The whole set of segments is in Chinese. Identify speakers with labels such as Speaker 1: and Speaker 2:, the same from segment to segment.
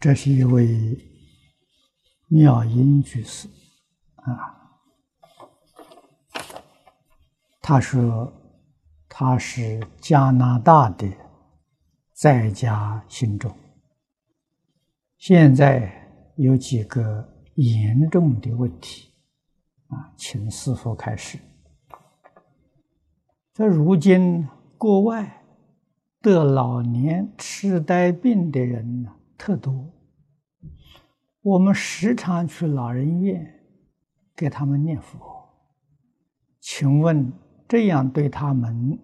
Speaker 1: 这是一位妙音居士啊，他说他是加拿大的在家信众，现在有几个严重的问题啊，请师父开始。在如今国外得老年痴呆病的人呢特多，我们时常去老人院给他们念佛，请问这样对他们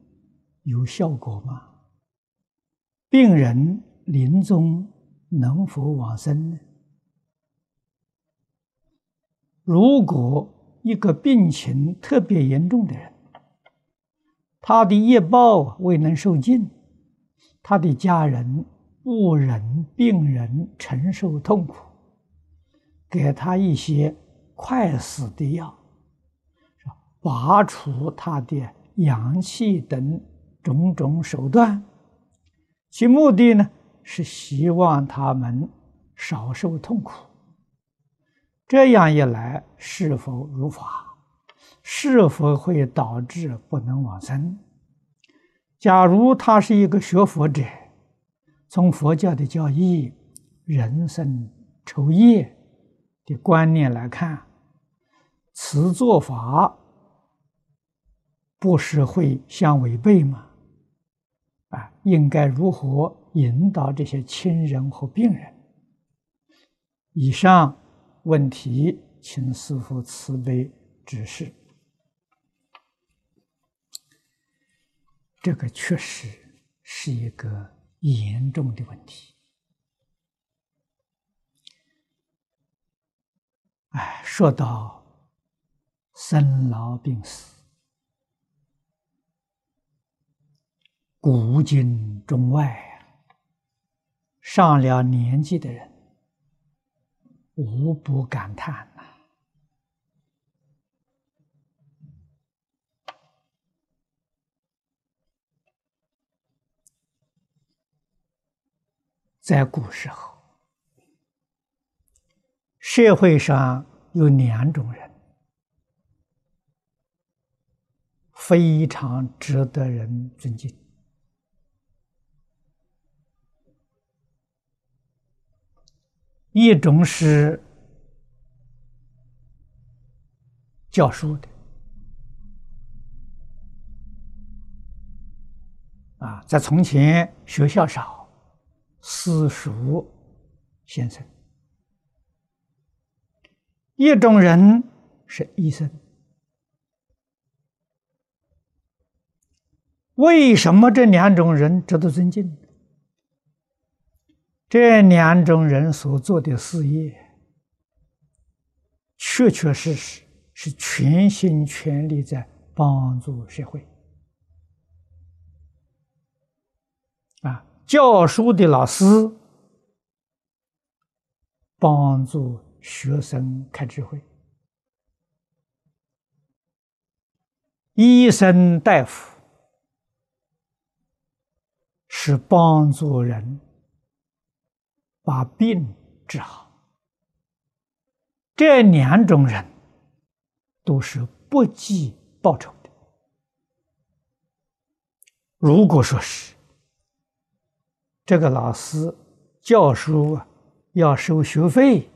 Speaker 1: 有效果吗？病人临终能否往生呢？如果一个病情特别严重的人，他的业报未能受尽，他的家人不忍病人承受痛苦，给他一些快死的药，拔除他的阳气等种种手段，其目的呢是希望他们少受痛苦。这样一来，是否如法？是否会导致不能往生？假如他是一个学佛者，从佛教的教义、人生酬业的观念来看，此做法不是会相违背吗？啊，应该如何引导这些亲人和病人？以上问题，请师父慈悲指示。这个确实是一个严重的问题。哎，说到生老病死，古今中外，上了年纪的人无不感叹呐。在古时候，社会上有两种人，非常值得人尊敬。一种是教书的，啊，在从前学校少。私塾先生，一种人是医生。为什么这两种人值得尊敬？这两种人所做的事业，确确实实是全心全力在帮助社会。啊教书的老师帮助学生开智慧，医生大夫是帮助人把病治好。这两种人都是不计报酬的。如果说是。这个老师教书啊，要收学费，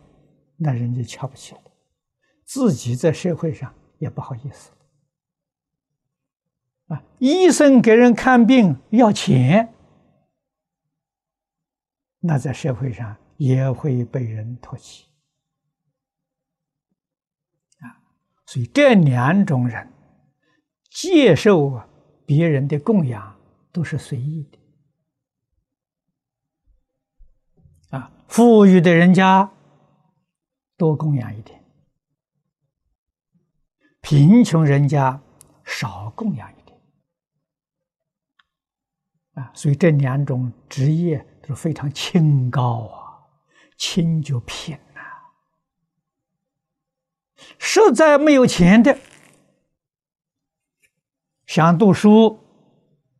Speaker 1: 那人就瞧不起，自己在社会上也不好意思。啊，医生给人看病要钱，那在社会上也会被人唾弃。啊，所以这两种人接受别人的供养都是随意的。啊，富裕的人家多供养一点，贫穷人家少供养一点。啊，所以这两种职业都是非常清高啊，清就品呐。实在没有钱的，想读书，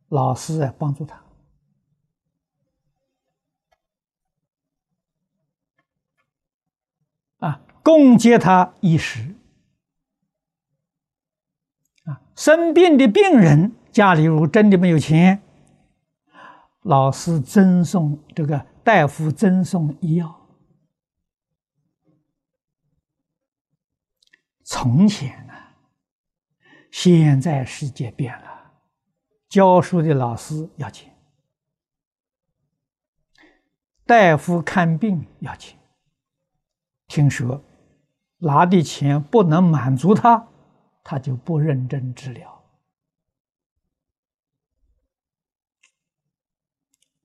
Speaker 1: 老师帮助他，啊，供给他衣食，啊，生病的病人家里如果真的没有钱，老师赠送这个大夫赠送医药。从前呢，现在世界变了，教书的老师要钱，大夫看病要钱。听说拿的钱不能满足他，他就不认真治疗，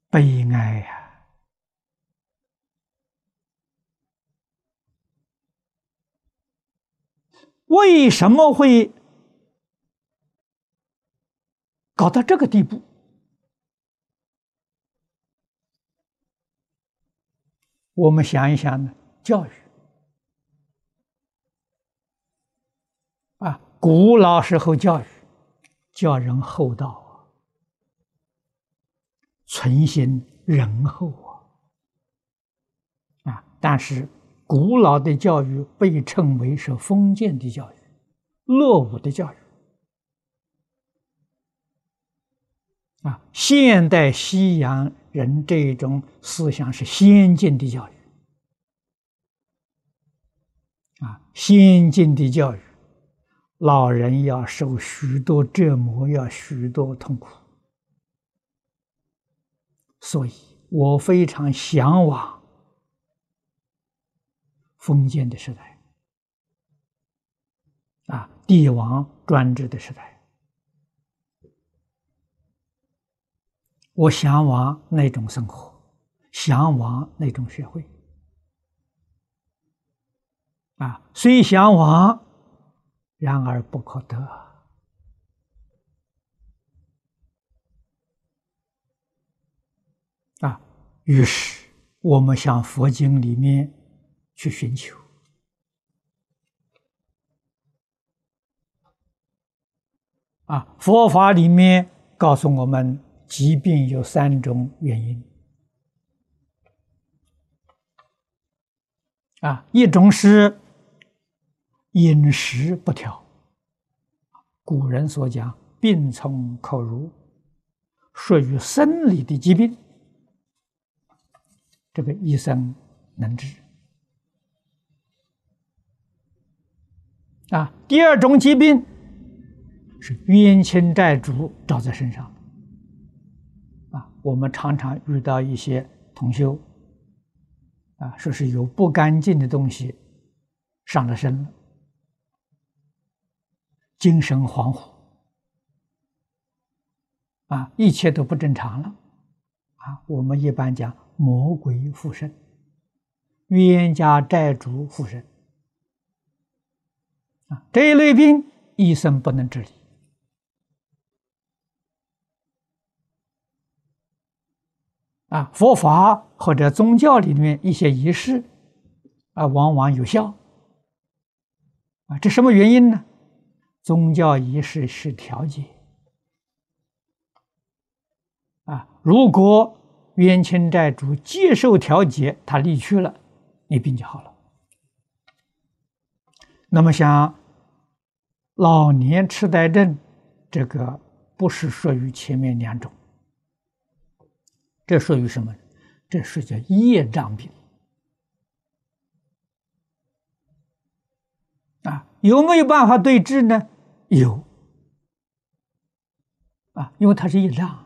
Speaker 1: 悲哀呀！为什么会搞到这个地步？我们想一想呢？教育啊，古老时候教育教人厚道啊，存心仁厚啊，啊，但是。古老的教育被称为是封建的教育、落伍的教育啊！现代西洋人这种思想是先进的教育啊，先进的教育，老人要受许多折磨，要许多痛苦，所以我非常向往。封建的时代，啊，帝王专制的时代，我向往那种生活，向往那种社会，啊，虽向往，然而不可得，啊，于是我们向佛经里面。去寻求啊！佛法里面告诉我们，疾病有三种原因啊，一种是饮食不调，古人所讲“病从口入”，属于生理的疾病，这个医生能治。啊，第二种疾病是冤亲债主找在身上。啊，我们常常遇到一些同修，啊，说是有不干净的东西上了身了，精神恍惚，啊，一切都不正常了，啊，我们一般讲魔鬼附身，冤家债主附身。啊，这一类病医生不能治理。啊，佛法或者宗教里面一些仪式啊，往往有效。啊，这什么原因呢？宗教仪式是调节啊，如果冤亲债主接受调解，他离去了，你病就好了。那么，像老年痴呆症，这个不是属于前面两种，这属于什么？这是叫业障病啊！有没有办法对治呢？有啊，因为它是业障，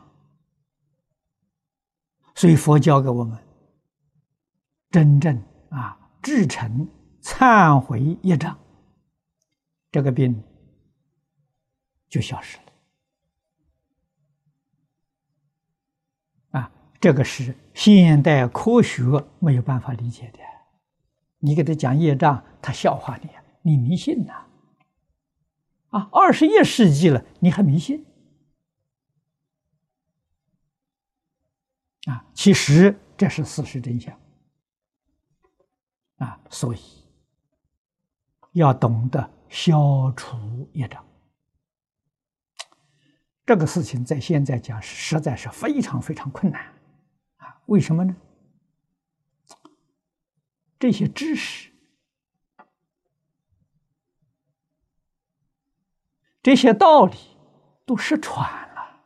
Speaker 1: 所以佛教给我们真正啊，至诚忏悔业障。这个病就消失了啊！这个是现代科学没有办法理解的。你给他讲业障，他笑话你，你迷信呐！啊二十一世纪了，你还迷信？啊，其实这是事实真相啊！所以要懂得。消除业障这个事情在现在讲实在是非常非常困难啊！为什么呢？这些知识、这些道理都失传了，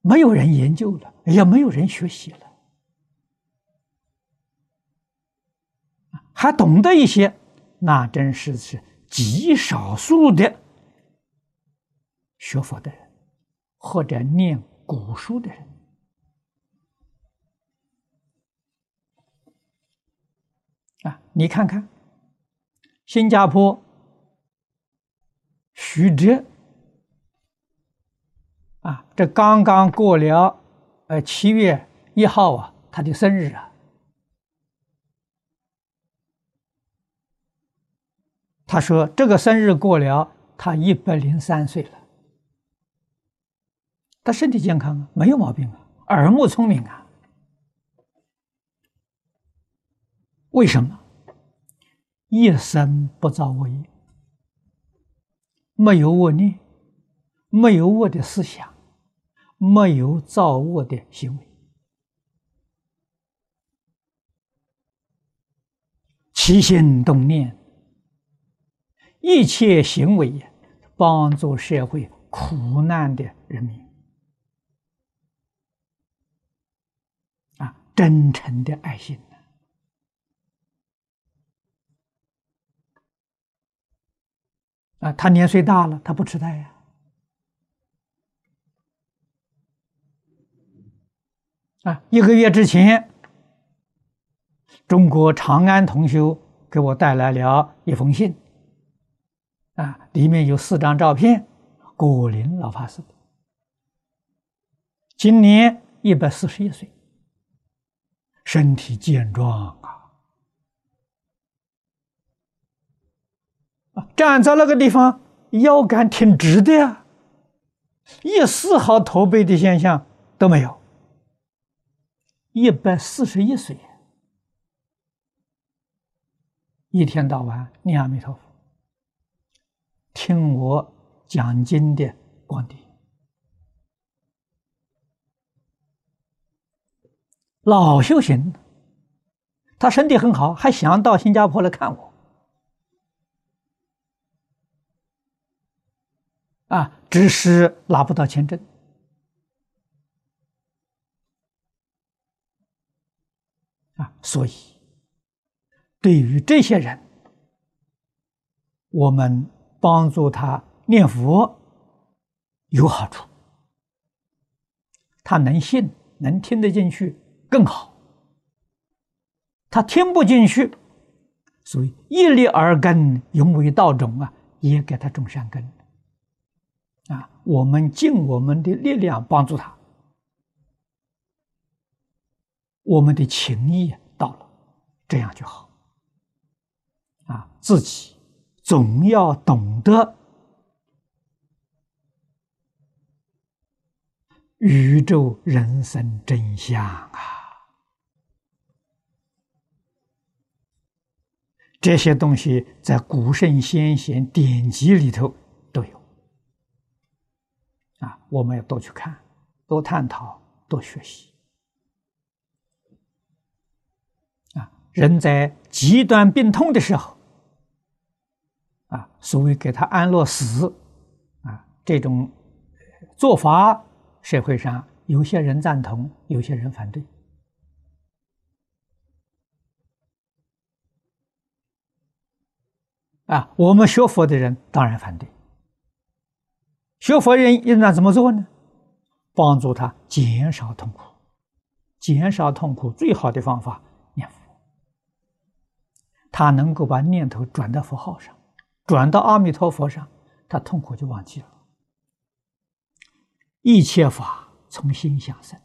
Speaker 1: 没有人研究了，也没有人学习了，还懂得一些，那真是是。极少数的学佛的人，或者念古书的人啊，你看看，新加坡徐哲啊，这刚刚过了呃七月一号啊，他的生日啊。他说：“这个生日过了，他一百零三岁了。他身体健康啊，没有毛病啊，耳目聪明啊。为什么？一生不造恶业，没有恶念，没有恶的思想，没有造恶的行为，起心动念。”一切行为帮助社会苦难的人民啊，真诚的爱心啊，他年岁大了，他不痴呆呀。啊，一个月之前，中国长安同修给我带来了一封信。啊，里面有四张照片，果林老法师，今年一百四十一岁，身体健壮啊，啊站在那个地方腰杆挺直的呀，一丝毫驼背的现象都没有，一百四十一岁，一天到晚念阿弥陀佛。听我讲经的光碟，老修行，他身体很好，还想到新加坡来看我，啊，只是拿不到签证，啊，所以对于这些人，我们。帮助他念佛有好处，他能信能听得进去更好。他听不进去，所以一力而根，永为道种啊，也给他种善根。啊，我们尽我们的力量帮助他，我们的情谊到了，这样就好。啊，自己。总要懂得宇宙人生真相啊！这些东西在古圣先贤典籍里头啊，我们要多去看、多探讨、多学习啊！人在极端病痛的时候。啊，所谓给他安乐死，啊，这种做法，社会上有些人赞同，有些人反对。啊，我们学佛的人当然反对。学佛人应当怎么做呢？帮助他减少痛苦，减少痛苦最好的方法念佛。他能够把念头转到佛号上。转到阿弥陀佛上，他痛苦就忘记了。一切法从心想生，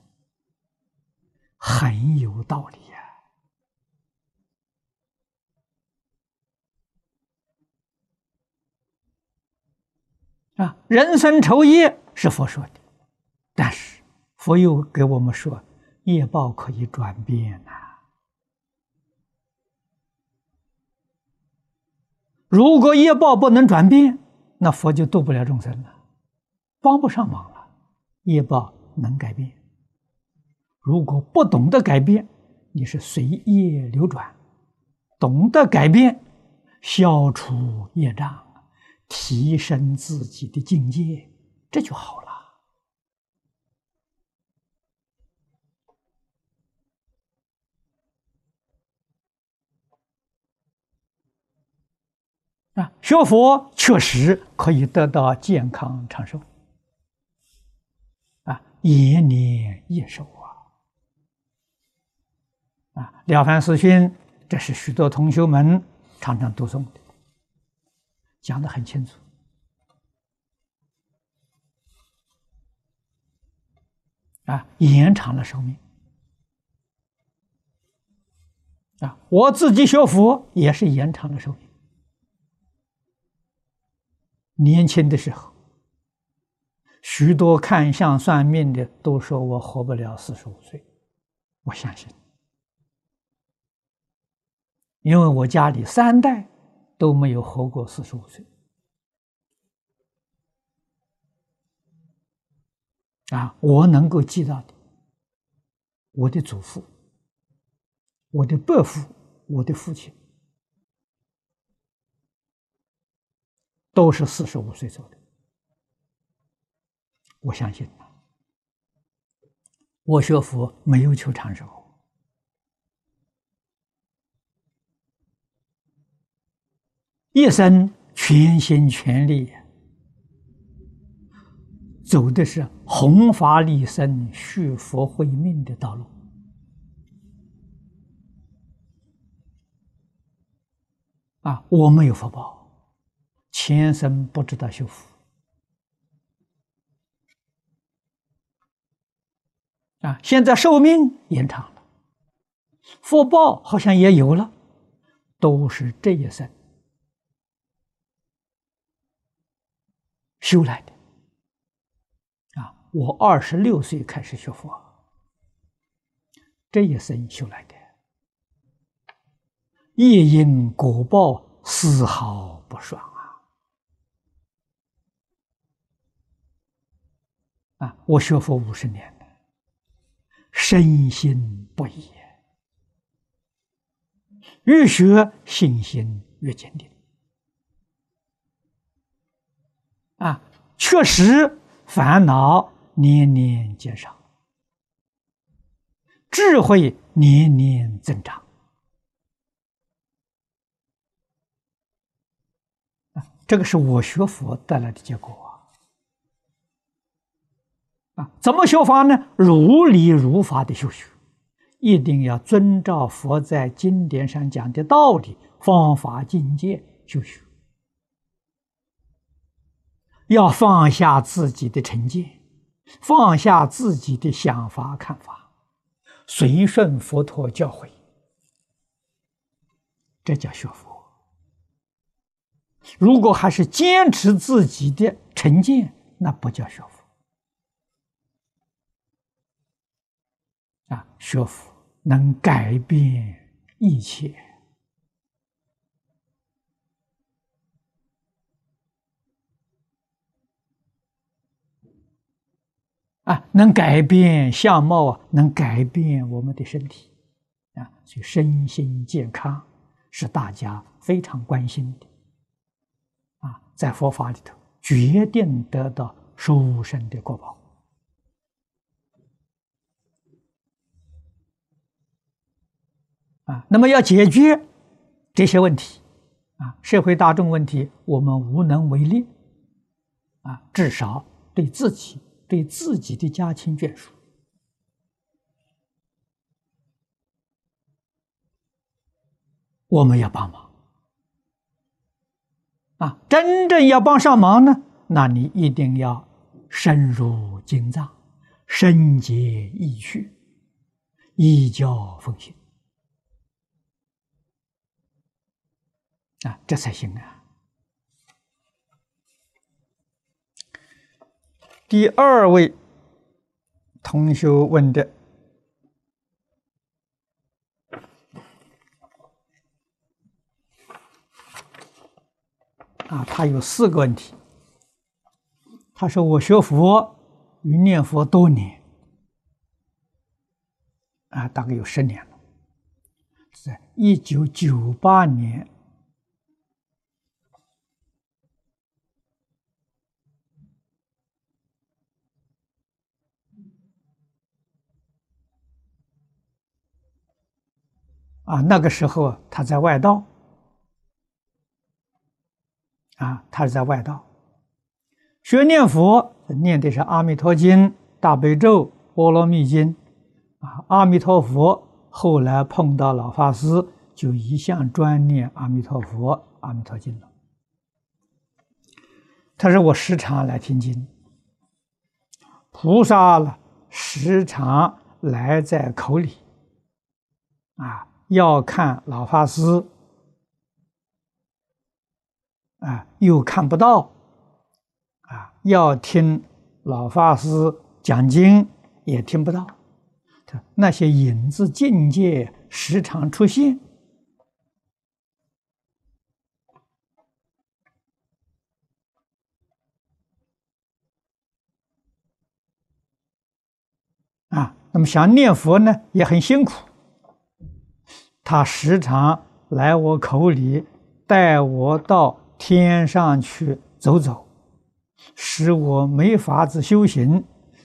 Speaker 1: 很有道理呀！啊人生愁业是佛说的，但是佛又给我们说，业报可以转变呐。如果业报不能转变，那佛就度不了众生了，帮不上忙了。业报能改变，如果不懂得改变，你是随业流转；懂得改变，消除业障，提升自己的境界，这就好了。啊，学佛确实可以得到健康长寿，啊，延年益寿啊！啊，《了凡四训》，这是许多同学们常常读诵的，讲的很清楚。啊，延长了寿命。啊，我自己学佛也是延长了寿命。年轻的时候，许多看相算命的都说我活不了四十五岁，我相信，因为我家里三代都没有活过四十五岁。啊，我能够记到的，我的祖父、我的伯父、我的父亲。都是四十五岁走的，我相信。我学佛没有求长寿，一生全心全力走的是弘法利生、续佛慧命的道路啊！我没有福报。前生不知道修福啊，现在寿命延长了，福报好像也有了，都是这一生修来的啊！我二十六岁开始学佛，这一生修来的，业因果报丝毫不爽。啊！啊我学佛五十年了，深信不疑，越学信心越坚定。啊，确实烦恼年年减少，智慧年年增长。这个是我学佛带来的结果。啊，怎么修法呢？如理如法的修学，一定要遵照佛在经典上讲的道理、方法、境界修学。要放下自己的成见，放下自己的想法看法，随顺佛陀教诲，这叫学佛。如果还是坚持自己的成见，那不叫学佛。啊，学佛能改变一切，啊，能改变相貌啊，能改变我们的身体，啊，所以身心健康是大家非常关心的，啊，在佛法里头决定得到殊胜的果报。啊，那么要解决这些问题，啊，社会大众问题，我们无能为力，啊，至少对自己、对自己的家亲眷属，我们要帮忙。啊，真正要帮上忙呢，那你一定要深入经藏，深解意趣，依教奉行。啊，这才行啊！第二位同学问的。啊，他有四个问题。他说我学佛与念佛多年，啊，大概有十年了，在一九九八年。啊，那个时候他在外道，啊，他是在外道学念佛，念的是《阿弥陀经》《大悲咒》《波罗蜜经》，啊，阿弥陀佛。后来碰到老法师，就一向专念阿弥陀佛、《阿弥陀经》了。他说：“我时常来听经，菩萨了时常来在口里，啊。”要看老法师，啊，又看不到，啊，要听老法师讲经也听不到，那些影子境界时常出现，啊，那么想念佛呢，也很辛苦。他时常来我口里，带我到天上去走走，使我没法子修行，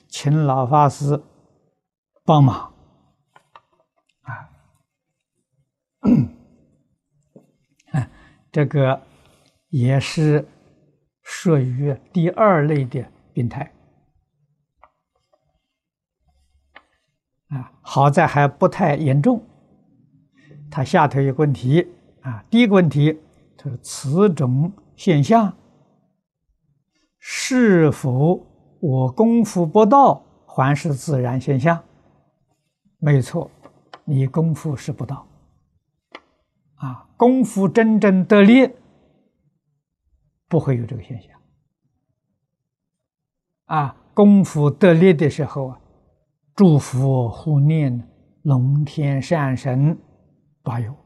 Speaker 1: 请老法师帮忙。啊，这个也是属于第二类的病态。啊，好在还不太严重。他下头有个问题啊，第一个问题，他说此种现象是否我功夫不到，还是自然现象？没错，你功夫是不到啊，功夫真正得力，不会有这个现象啊。功夫得力的时候啊，祝福护念龙天善神。八有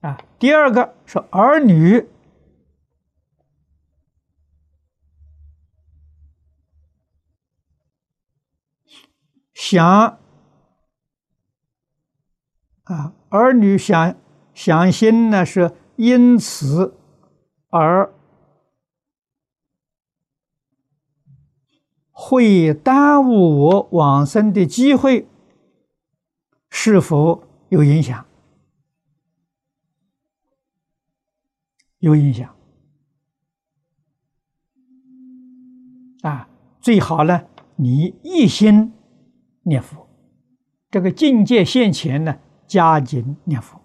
Speaker 1: 啊，第二个是儿女想啊，儿女想想心呢，是因此而。会耽误我往生的机会，是否有影响？有影响啊！最好呢，你一心念佛，这个境界现前呢，加紧念佛，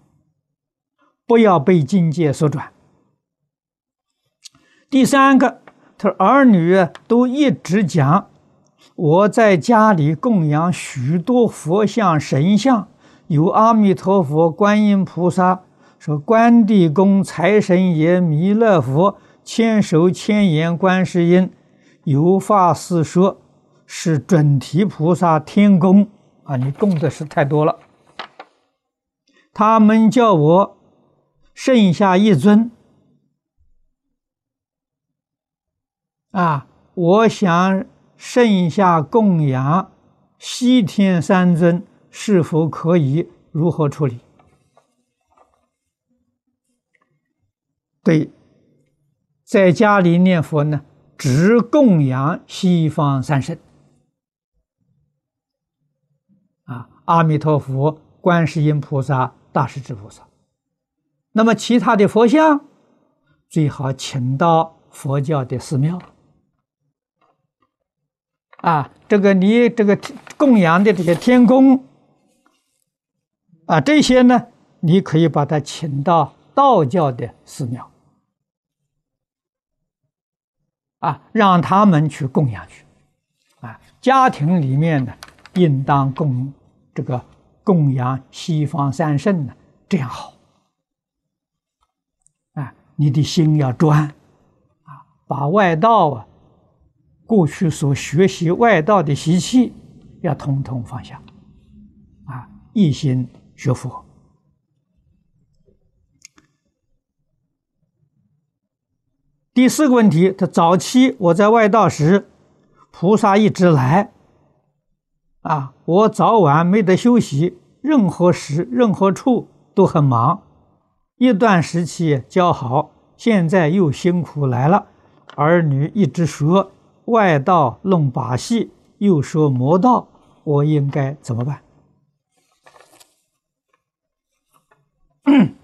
Speaker 1: 不要被境界所转。第三个。他儿女都一直讲，我在家里供养许多佛像、神像，有阿弥陀佛、观音菩萨，说关帝公、财神爷、弥勒佛、千手千眼观世音，有法师说是准提菩萨、天公啊，你供的是太多了。他们叫我剩下一尊。啊，我想剩下供养西天三尊，是否可以？如何处理？对，在家里念佛呢，只供养西方三圣，啊，阿弥陀佛、观世音菩萨、大势至菩萨。那么其他的佛像，最好请到佛教的寺庙。啊，这个你这个供养的这些天宫，啊，这些呢，你可以把它请到道教的寺庙，啊，让他们去供养去，啊，家庭里面呢，应当供这个供养西方三圣呢，这样好，啊，你的心要专，啊，把外道啊。过去所学习外道的习气，要统统放下，啊，一心学佛。第四个问题，他早期我在外道时，菩萨一直来，啊，我早晚没得休息，任何时任何处都很忙，一段时期较好，现在又辛苦来了，儿女一直说外道弄把戏，又说魔道，我应该怎么办？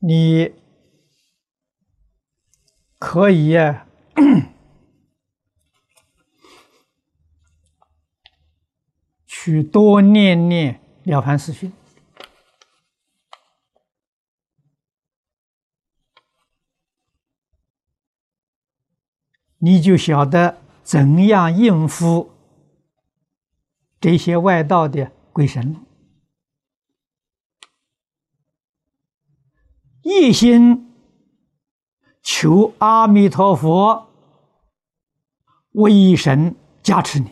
Speaker 1: 你可以 去多念念《了凡四训》，你就晓得怎样应付这些外道的鬼神了。一心求阿弥陀佛威神加持你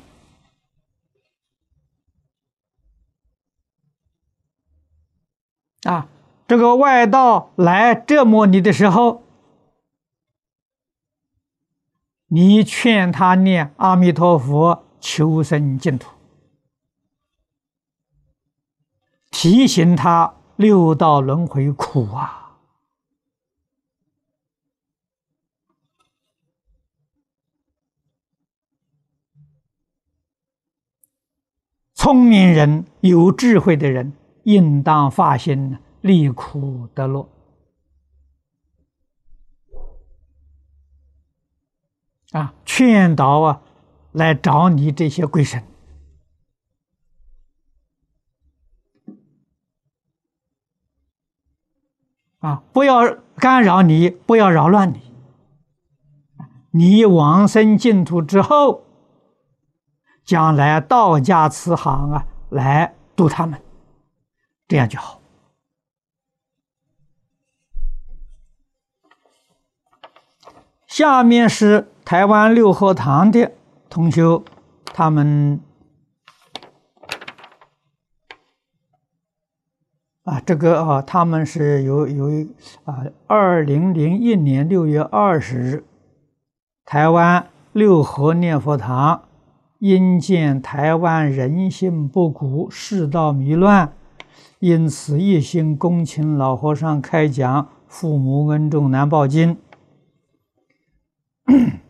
Speaker 1: 啊！这个外道来折磨你的时候，你劝他念阿弥陀佛求生净土，提醒他六道轮回苦啊！聪明人、有智慧的人，应当发心利苦得乐啊！劝导啊，来找你这些鬼神啊！不要干扰你，不要扰乱你。你往生净土之后。将来道家慈航啊，来度他们，这样就好。下面是台湾六合堂的同修，他们啊，这个啊，他们是有有一啊，二零零一年六月二十日，台湾六合念佛堂。因见台湾人心不古，世道迷乱，因此一心恭请老和尚开讲《父母恩重难报经》。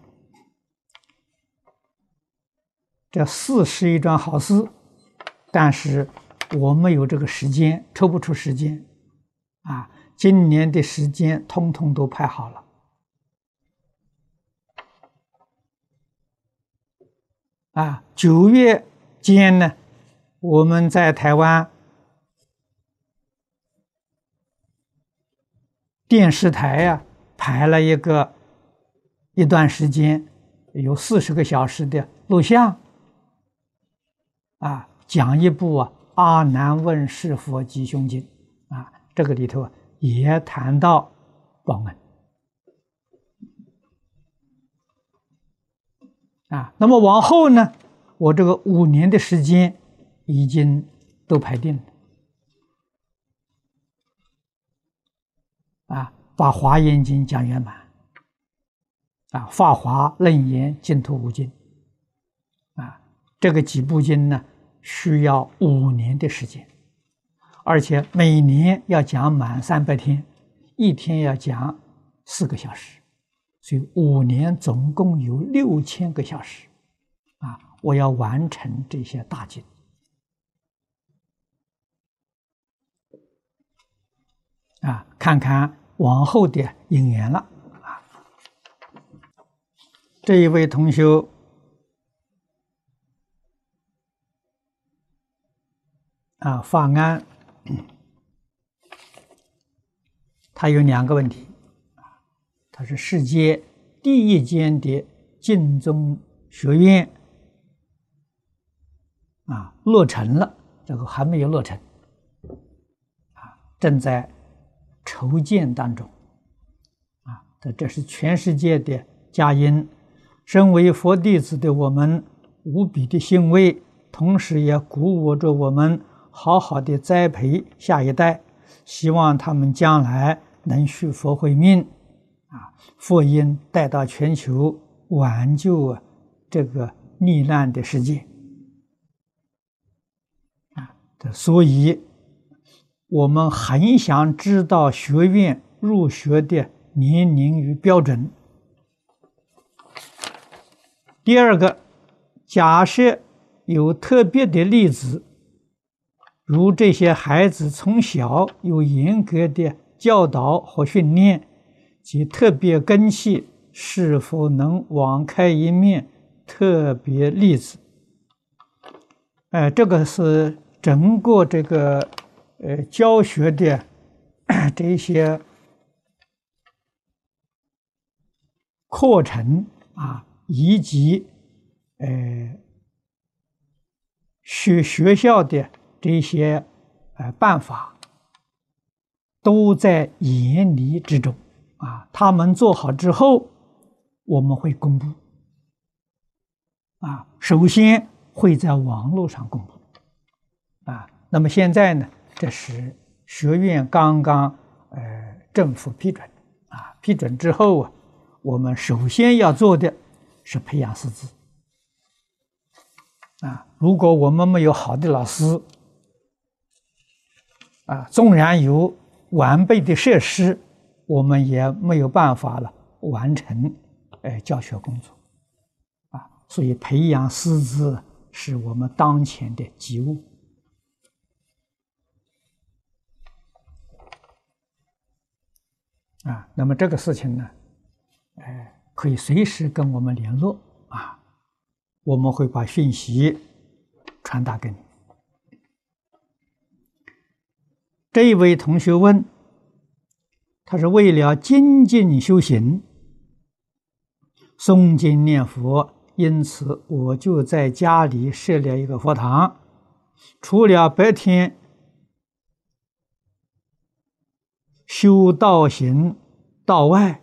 Speaker 1: 这事是一桩好事，但是我没有这个时间，抽不出时间。啊，今年的时间通通都排好了。啊，九月间呢，我们在台湾电视台呀排了一个一段时间，有四十个小时的录像，啊，讲一部啊《阿难问世佛吉凶经》，啊，这个里头也谈到报恩。啊，那么往后呢？我这个五年的时间已经都排定了。啊，把《华严经》讲圆满，啊，《法华》《楞严》《净土五经》，啊，这个几部经呢，需要五年的时间，而且每年要讲满三百天，一天要讲四个小时。所以五年总共有六千个小时，啊，我要完成这些大经，啊，看看往后的因缘了，这一位同修，啊，法安，他有两个问题。他是世界第一间的净宗学院啊，落成了，这个还没有落成啊，正在筹建当中啊。这这是全世界的佳音，身为佛弟子的我们无比的欣慰，同时也鼓舞着我们好好的栽培下一代，希望他们将来能续佛慧命，啊，福音带到全球，挽救啊这个逆难的世界，啊，所以，我们很想知道学院入学的年龄与标准。第二个，假设有特别的例子，如这些孩子从小有严格的教导和训练，及特别根系，是否能网开一面？特别例子，哎，这个是整个这个呃教学的 这些课程啊。以及，呃，学学校的这些呃办法，都在严厉之中啊。他们做好之后，我们会公布。啊，首先会在网络上公布。啊，那么现在呢，这是学院刚刚呃政府批准，啊，批准之后啊，我们首先要做的。是培养师资啊！如果我们没有好的老师啊，纵然有完备的设施，我们也没有办法了完成呃教学工作啊。所以，培养师资是我们当前的急务啊。那么，这个事情呢，哎。可以随时跟我们联络啊，我们会把讯息传达给你。这一位同学问，他是为了精进修行、诵经念佛，因此我就在家里设了一个佛堂，除了白天修道行道外。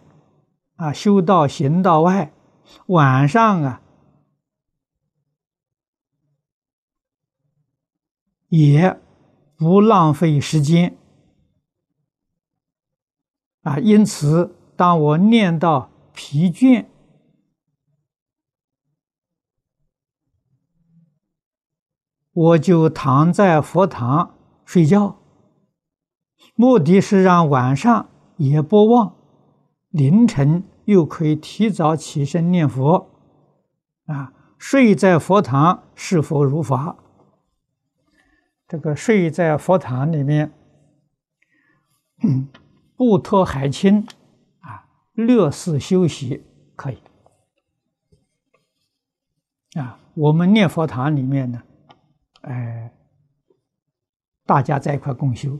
Speaker 1: 啊，修道行道外，晚上啊，也不浪费时间啊。因此，当我念到疲倦，我就躺在佛堂睡觉，目的是让晚上也不忘，凌晨。又可以提早起身念佛，啊，睡在佛堂是否如法？这个睡在佛堂里面，不脱海清，啊，乐事休息可以。啊，我们念佛堂里面呢，哎，大家在一块共修，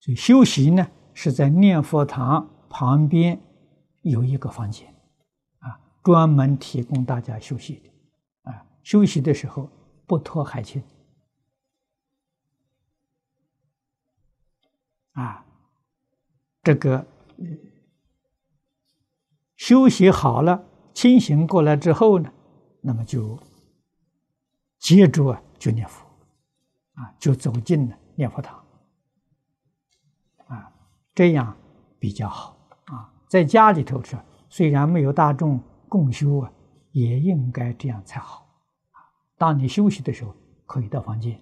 Speaker 1: 所以休息呢是在念佛堂旁边。有一个房间，啊，专门提供大家休息的，啊，休息的时候不拖海清，啊，这个休息好了，清醒过来之后呢，那么就接着啊就念佛，啊，就走进了念佛堂，啊，这样比较好。在家里头吃，虽然没有大众共修啊，也应该这样才好。当你休息的时候，可以到房间。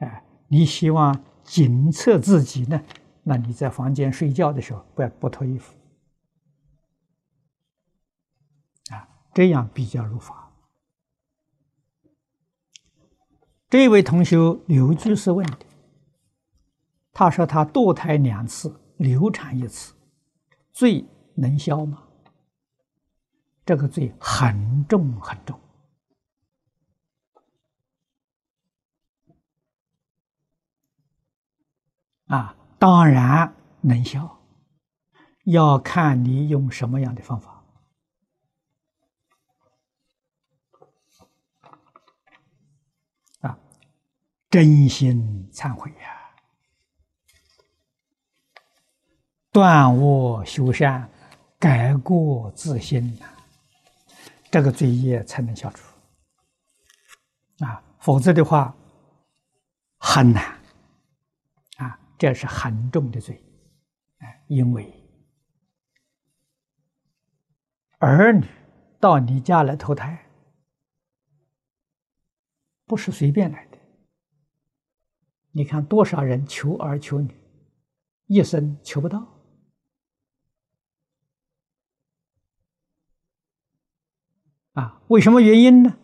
Speaker 1: 哎，你希望检测自己呢？那你在房间睡觉的时候，不要不脱衣服。啊，这样比较如法。这位同学刘居士问的，他说他堕胎两次，流产一次。罪能消吗？这个罪很重很重啊！当然能消，要看你用什么样的方法啊！真心忏悔呀！断恶修善，改过自新，这个罪业才能消除啊！否则的话，很难啊，这是很重的罪，哎，因为儿女到你家来投胎，不是随便来的。你看多少人求儿求女，一生求不到啊？为什么原因呢？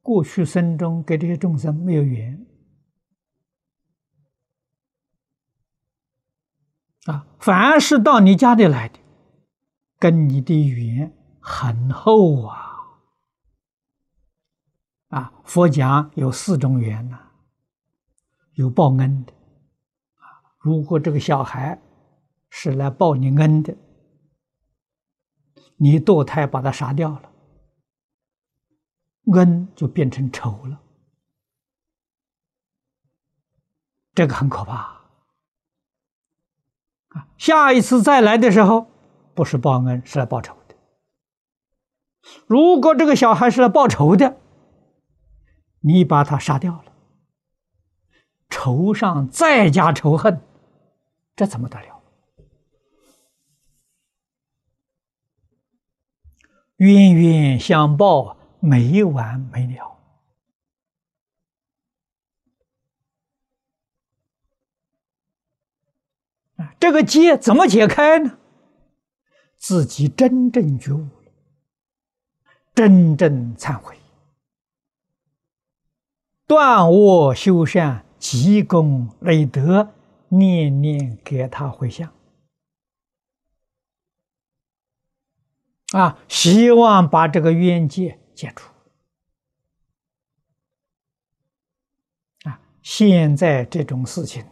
Speaker 1: 过去生中跟这些众生没有缘啊，凡是到你家里来的，跟你的缘很厚啊！啊，佛讲有四种缘呐，有报恩的啊。如果这个小孩是来报你恩的，你堕胎把他杀掉了。恩就变成仇了，这个很可怕啊！下一次再来的时候，不是报恩，是来报仇的。如果这个小孩是来报仇的，你把他杀掉了，仇上再加仇恨，这怎么得了？冤冤相报啊。没完没了啊！这个结怎么解开呢？自己真正觉悟了，真正忏悔，断恶修善，积功累德，念念给他回向。啊，希望把这个冤结。解除啊！现在这种事情，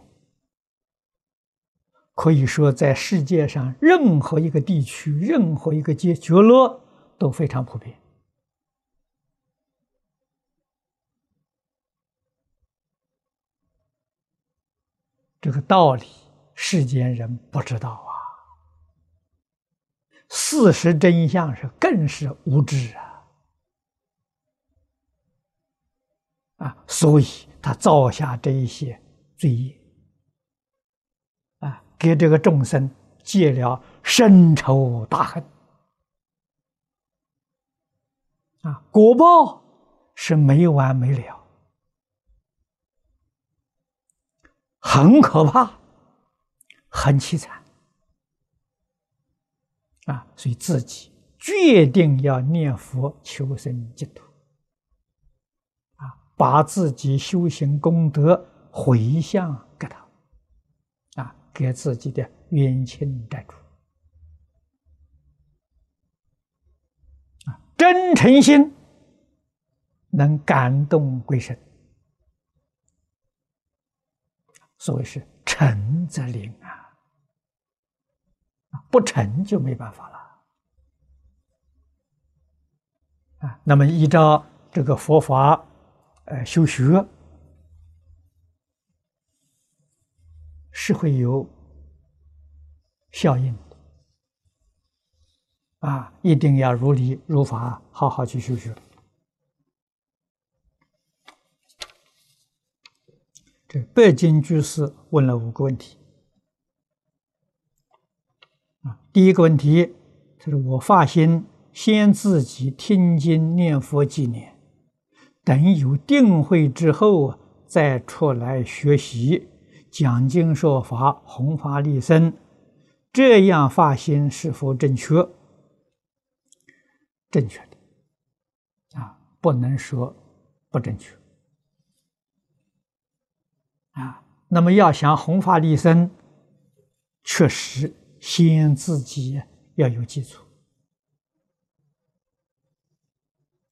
Speaker 1: 可以说在世界上任何一个地区、任何一个角角落都非常普遍。这个道理，世间人不知道啊。事实真相是更是无知啊。啊，所以他造下这一些罪业，啊，给这个众生结了深仇大恨，啊，果报是没完没了，很可怕，很凄惨，啊，所以自己决定要念佛求生净土。把自己修行功德回向给他，啊，给自己的冤亲债主，啊，真诚心能感动鬼神，所谓是诚则灵啊，不诚就没办法了，啊，那么依照这个佛法。呃，修学是会有效应的啊！一定要如理如法，好好去修学。这北京居士问了五个问题啊。第一个问题，就是我发心先自己听经念佛几年。等有定慧之后，再出来学习讲经说法，弘法利生，这样发心是否正确？正确的啊，不能说不正确啊。那么要想弘法利生，确实先自己要有基础。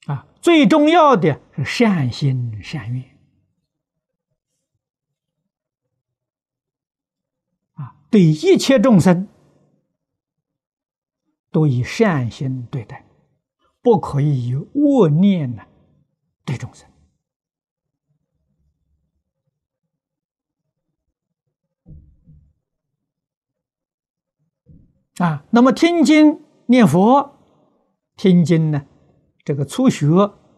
Speaker 1: 啊，最重要的是善心善愿啊，对一切众生都以善心对待，不可以以恶念呢对众生啊。那么听经念佛，听经呢？这个初学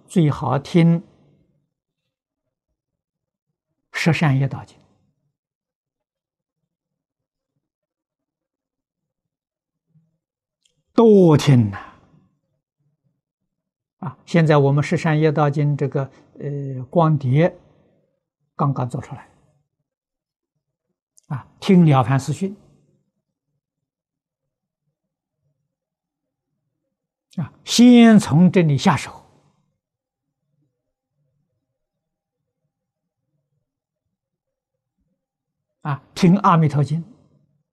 Speaker 1: 最好听十善业道经》多听呐！啊，现在我们《十善业道经》这个呃光碟刚刚做出来，啊，听《了凡四训》啊，先从这里下手。啊，听《阿弥陀经》，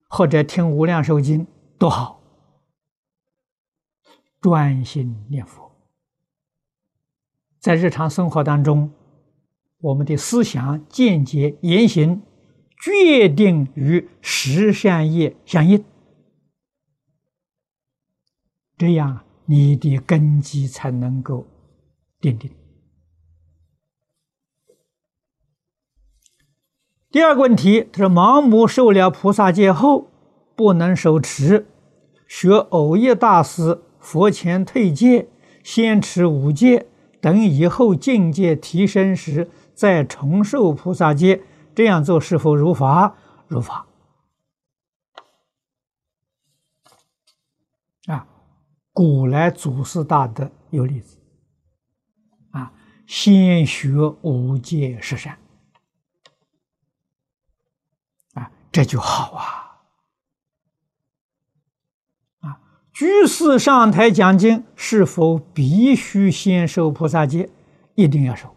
Speaker 1: 或者听《无量寿经》都好，专心念佛。在日常生活当中，我们的思想、见解、言行，决定与十善业相应，这样你的根基才能够奠定。第二个问题，他说：“盲目受了菩萨戒后，不能守持，学偶业大师佛前退戒，先持五戒，等以后境界提升时再重受菩萨戒，这样做是否如法？如法。古来祖师大德有例子，啊，先学五戒十善啊。”这就好啊！啊，居士上台讲经，是否必须先受菩萨戒？一定要受。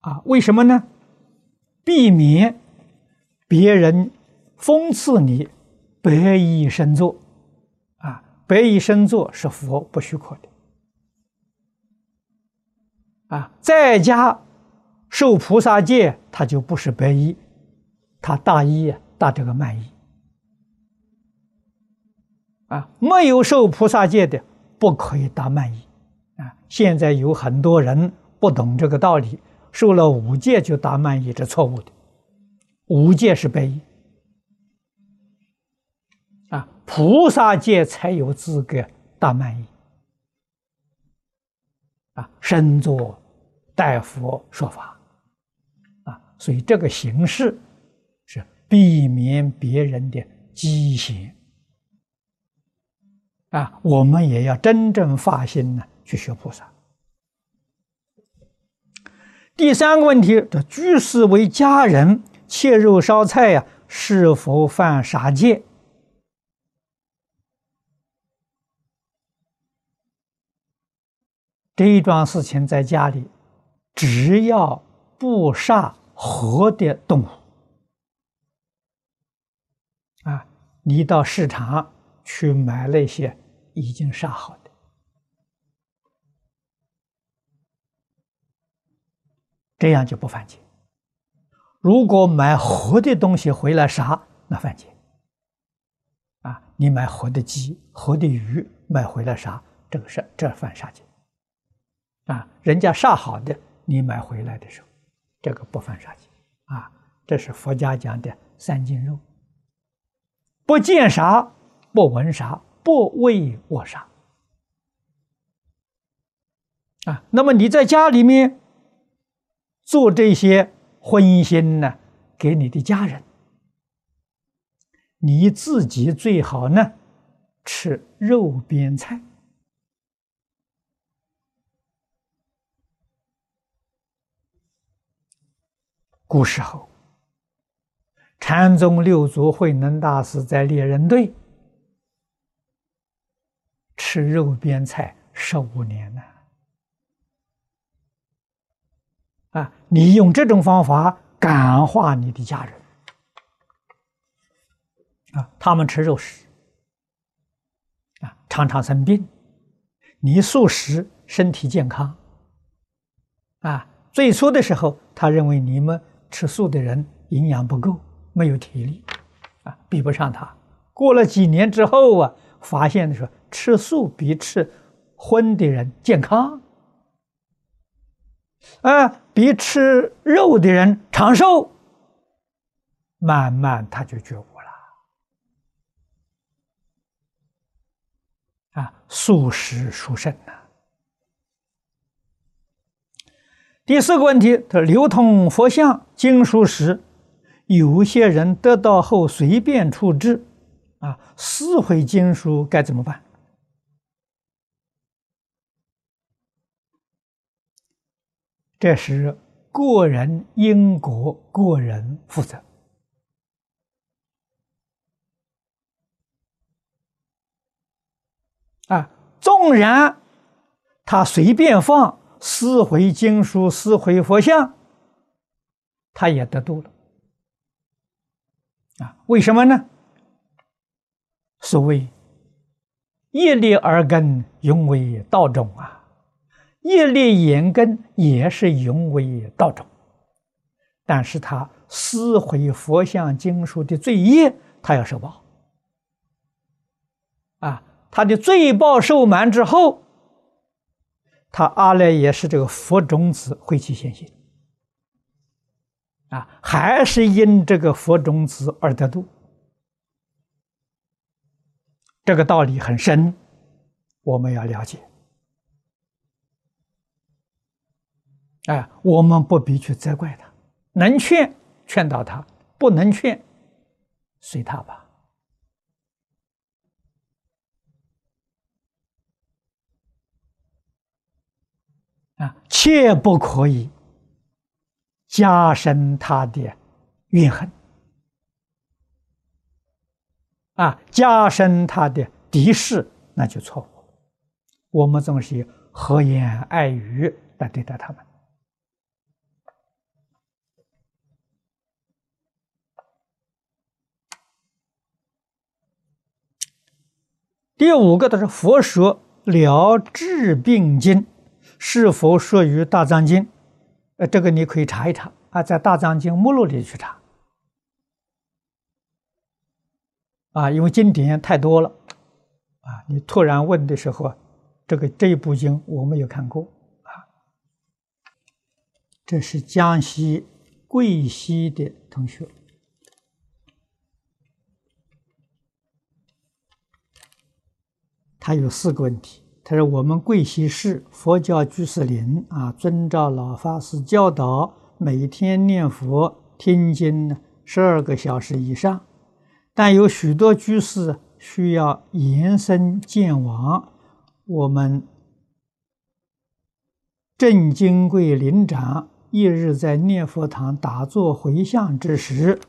Speaker 1: 啊，为什么呢？避免别人讽刺你白衣身坐。白衣身坐是佛不许可的。啊，在家受菩萨戒，他就不是白衣。他大衣啊，大这个慢意啊，没有受菩萨戒的不可以打慢意啊。现在有很多人不懂这个道理，受了五戒就打慢意，这错误的。五戒是白衣，菩萨戒才有资格打满意啊。身作大佛说法啊，所以这个形式是。避免别人的讥嫌啊，我们也要真正发心呢，去学菩萨。第三个问题：这居士为家人切肉烧菜呀，是否犯杀戒？这一桩事情在家里，只要不杀活的动物。啊，你到市场去买那些已经杀好的，这样就不犯戒。如果买活的东西回来杀，那犯戒。啊，你买活的鸡、活的鱼买回来杀，这个是这犯杀戒。啊，人家杀好的，你买回来的时候，这个不犯杀戒。啊，这是佛家讲的三净肉。不见杀，不闻杀，不为我杀。啊，那么你在家里面做这些荤腥呢，给你的家人，你自己最好呢吃肉边菜。古时候。禅宗六祖慧能大师在猎人队吃肉边菜十五年了。啊，你用这种方法感化你的家人啊，他们吃肉食啊，常常生病。你素食，身体健康啊。最初的时候，他认为你们吃素的人营养不够。没有体力，啊，比不上他。过了几年之后啊，发现的时候，吃素比吃荤的人健康，啊，比吃肉的人长寿。慢慢他就觉悟了，啊，素食殊胜呐。第四个问题，他流通佛像经书时，有些人得到后随便处置，啊，撕毁经书该怎么办？这是个人因果，个人负责。啊，纵然他随便放，撕毁经书，撕毁佛像，他也得度了。啊，为什么呢？所谓业力而根，永为道种啊。业力严根也是永为道种，但是他撕毁佛像经书的罪业，他要受报。啊，他的罪报受满之后，他阿赖耶识这个佛种子会起现行。啊，还是因这个佛种子而得度。这个道理很深，我们要了解。哎，我们不必去责怪他，能劝劝导他，不能劝，随他吧。啊，切不可以加深他的怨恨，啊，加深他的敌视，那就错误。我们总是和颜爱语来对待他们。第五个的是《佛说疗治病经》，是否属于大藏经？呃，这个你可以查一查啊，在大藏经目录里去查。啊，因为经典太多了，啊，你突然问的时候，这个这一部经我没有看过啊。这是江西贵溪的同学。他有四个问题。他说：“我们贵溪市佛教居士林啊，遵照老法师教导，每天念佛听经呢十二个小时以上。但有许多居士需要延伸见王。我们郑金贵林长一日在念佛堂打坐回向之时，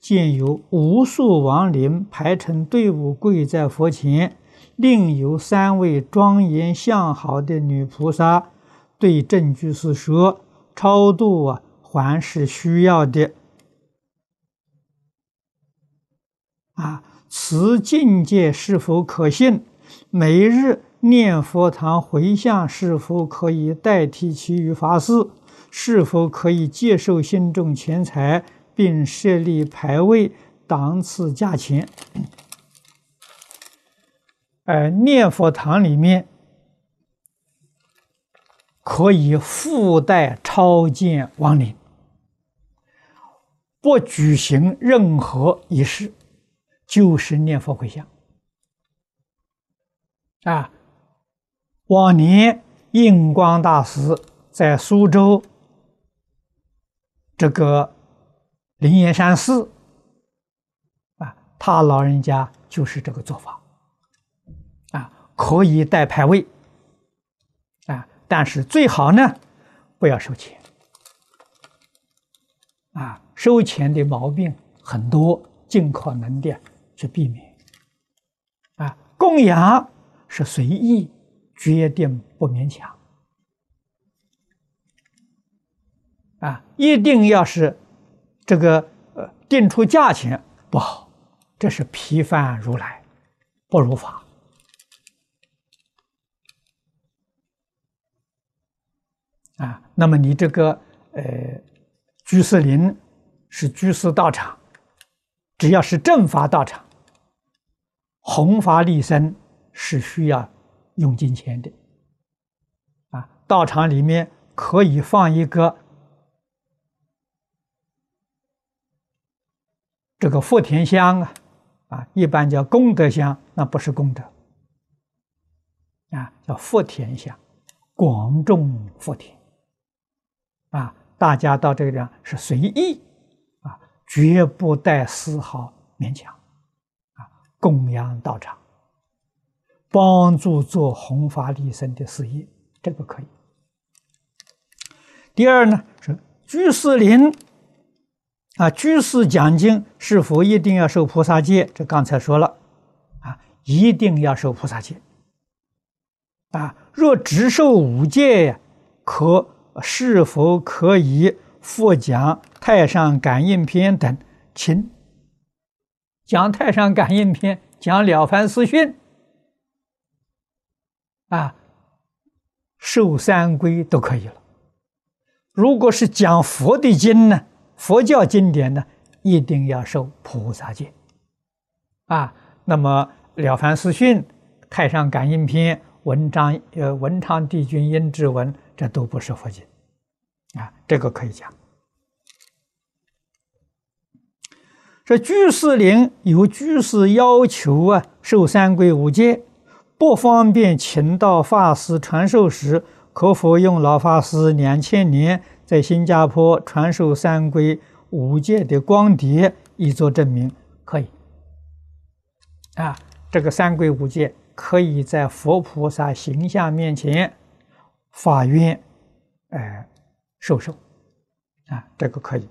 Speaker 1: 见有无数亡灵排成队伍跪在佛前。”另有三位庄严相好的女菩萨对郑居士说：“超度啊，还是需要的。啊，此境界是否可信？每日念佛堂回向是否可以代替其余法事？是否可以接受信众钱财，并设立牌位，档次价钱？”呃，念佛堂里面可以附带超荐亡灵，不举行任何仪式，就是念佛回向。啊，往年印光大师在苏州这个灵岩山寺，啊，他老人家就是这个做法。可以带牌位，啊，但是最好呢，不要收钱，啊，收钱的毛病很多，尽可能的去避免，啊，供养是随意，决定不勉强，啊，一定要是这个呃定出价钱不好，这是批犯如来，不如法。啊，那么你这个呃，居士林是居士道场，只要是正法道场，弘法利生是需要用金钱的。啊，道场里面可以放一个这个福田香啊，啊，一般叫功德香，那不是功德，啊，叫福田香，广种福田。啊，大家到这个地方是随意，啊，绝不带丝毫勉强，啊，供养道场，帮助做弘法利生的事业，这个可以。第二呢是居士林，啊，居士讲经是否一定要受菩萨戒？这刚才说了，啊，一定要受菩萨戒。啊，若只受五戒，可是否可以复讲《太上感应篇》等？请讲《太上感应篇》，讲《了凡四训》，啊，受三规都可以了。如果是讲佛的经呢，佛教经典呢，一定要受菩萨戒。啊，那么《了凡四训》《太上感应篇》。文章呃，文昌帝君阴之文，这都不是佛经啊，这个可以讲。这居士林有居士要求啊，受三规五戒，不方便请到法师传授时，可否用老法师两千年在新加坡传授三规五戒的光碟以作证明？可以啊，这个三规五戒。可以在佛菩萨形象面前发愿，哎，受受，啊，这个可以。